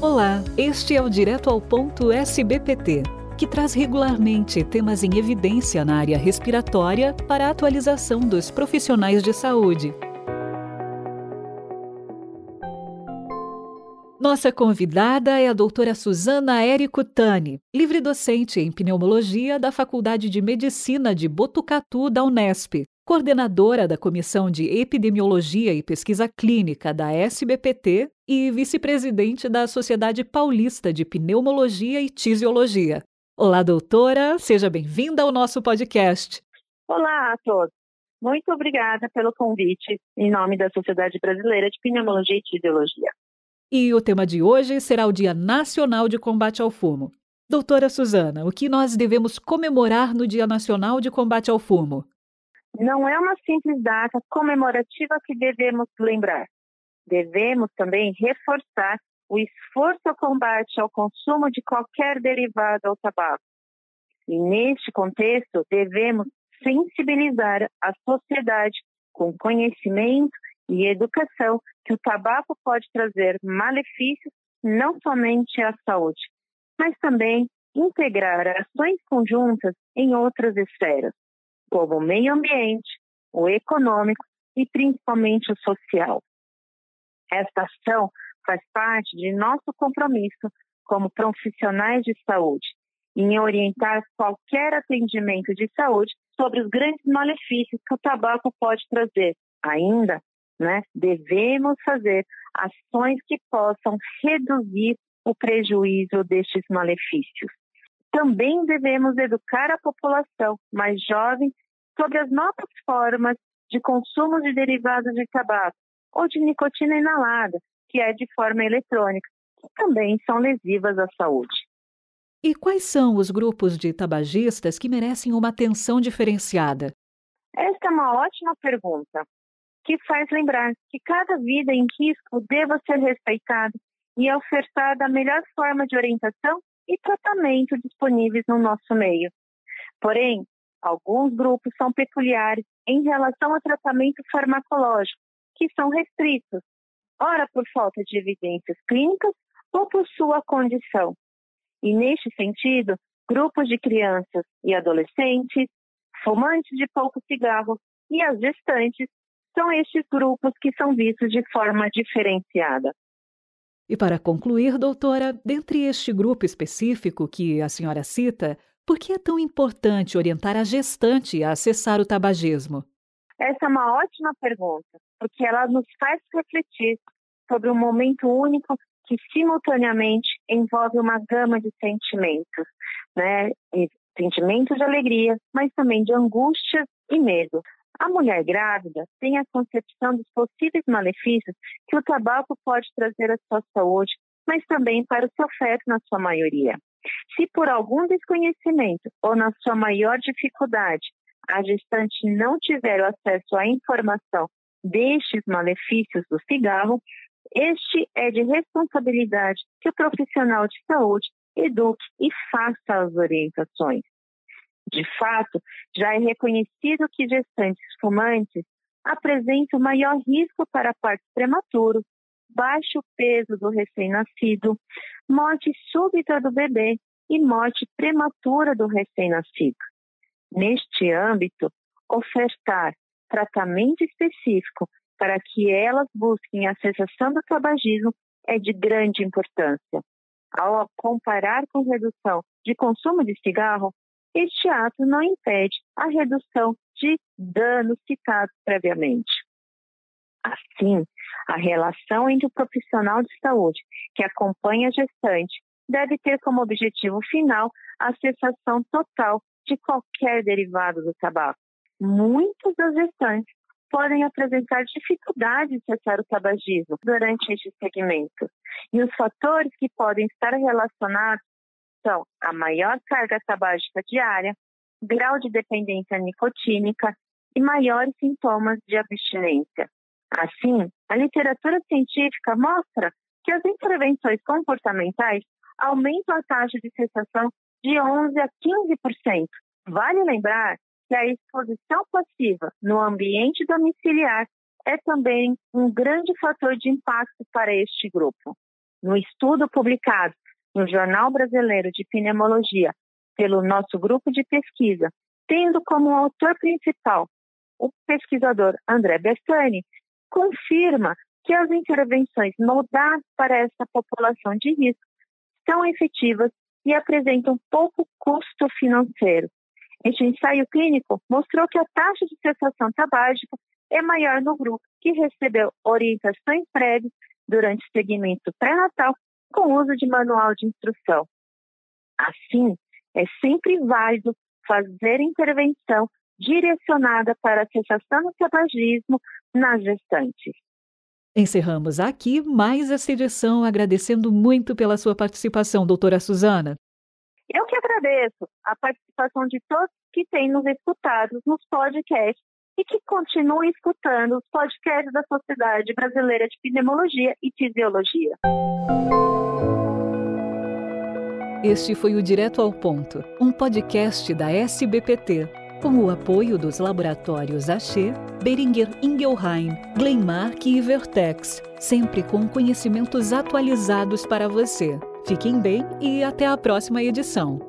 Olá, este é o Direto ao Ponto SBPT, que traz regularmente temas em evidência na área respiratória para a atualização dos profissionais de saúde. Nossa convidada é a doutora Suzana Érico Tani, livre docente em pneumologia da Faculdade de Medicina de Botucatu da Unesp, coordenadora da Comissão de Epidemiologia e Pesquisa Clínica da SBPT e vice-presidente da Sociedade Paulista de Pneumologia e Tisiologia. Olá, doutora, seja bem-vinda ao nosso podcast. Olá a todos. Muito obrigada pelo convite em nome da Sociedade Brasileira de Pneumologia e Tisiologia. E o tema de hoje será o Dia Nacional de Combate ao Fumo. Doutora Suzana, o que nós devemos comemorar no Dia Nacional de Combate ao Fumo? Não é uma simples data comemorativa que devemos lembrar. Devemos também reforçar o esforço ao combate ao consumo de qualquer derivado ao tabaco. E neste contexto, devemos sensibilizar a sociedade com conhecimento e educação que o tabaco pode trazer malefícios não somente à saúde, mas também integrar ações conjuntas em outras esferas, como o meio ambiente, o econômico e principalmente o social. Esta ação faz parte de nosso compromisso como profissionais de saúde em orientar qualquer atendimento de saúde sobre os grandes malefícios que o tabaco pode trazer. Ainda, né, devemos fazer ações que possam reduzir o prejuízo destes malefícios. Também devemos educar a população mais jovem sobre as novas formas de consumo de derivados de tabaco ou de nicotina inalada, que é de forma eletrônica, que também são lesivas à saúde. E quais são os grupos de tabagistas que merecem uma atenção diferenciada? Esta é uma ótima pergunta, que faz lembrar que cada vida em risco deva ser respeitada e ofertada a melhor forma de orientação e tratamento disponíveis no nosso meio. Porém, alguns grupos são peculiares em relação ao tratamento farmacológico, que são restritos, ora por falta de evidências clínicas ou por sua condição. E neste sentido, grupos de crianças e adolescentes, fumantes de pouco cigarro e as gestantes são estes grupos que são vistos de forma diferenciada. E para concluir, doutora, dentre este grupo específico que a senhora cita, por que é tão importante orientar a gestante a acessar o tabagismo? Essa é uma ótima pergunta, porque ela nos faz refletir sobre um momento único que simultaneamente envolve uma gama de sentimentos, né? E sentimentos de alegria, mas também de angústia e medo. A mulher grávida tem a concepção dos possíveis malefícios que o tabaco pode trazer à sua saúde, mas também para o seu feto na sua maioria. Se por algum desconhecimento ou na sua maior dificuldade a gestante não tiver acesso à informação destes malefícios do cigarro, este é de responsabilidade que o profissional de saúde eduque e faça as orientações. De fato, já é reconhecido que gestantes fumantes apresentam maior risco para parto prematuro, baixo peso do recém-nascido, morte súbita do bebê e morte prematura do recém-nascido. Neste âmbito, ofertar tratamento específico para que elas busquem a cessação do tabagismo é de grande importância. Ao comparar com redução de consumo de cigarro, este ato não impede a redução de danos citados previamente. Assim, a relação entre o profissional de saúde que acompanha a gestante deve ter como objetivo final a cessação total de qualquer derivado do tabaco. Muitas das gestantes podem apresentar dificuldade de cessar o tabagismo durante este segmento. E os fatores que podem estar relacionados são a maior carga tabágica diária, grau de dependência nicotínica e maiores sintomas de abstinência. Assim, a literatura científica mostra que as intervenções comportamentais aumentam a taxa de cessação de 11 a 15%. Vale lembrar que a exposição passiva no ambiente domiciliar é também um grande fator de impacto para este grupo. no estudo publicado no Jornal Brasileiro de Pneumologia pelo nosso grupo de pesquisa, tendo como autor principal o pesquisador André Bertani, confirma que as intervenções moldadas para essa população de risco são efetivas e apresentam pouco custo financeiro. Este ensaio clínico mostrou que a taxa de cessação tabágica é maior no grupo que recebeu orientações prévias durante o segmento pré-natal com uso de manual de instrução. Assim, é sempre válido fazer intervenção direcionada para a cessação do tabagismo nas gestantes. Encerramos aqui mais essa edição, agradecendo muito pela sua participação, doutora Suzana. Eu que agradeço a participação de todos que têm nos escutado nos podcasts e que continuem escutando os podcasts da Sociedade Brasileira de Pneumologia e Fisiologia. Este foi o Direto ao Ponto, um podcast da SBPT, com o apoio dos laboratórios Axê, Beringer Ingelheim, Glenmark e Vertex, sempre com conhecimentos atualizados para você. Fiquem bem e até a próxima edição.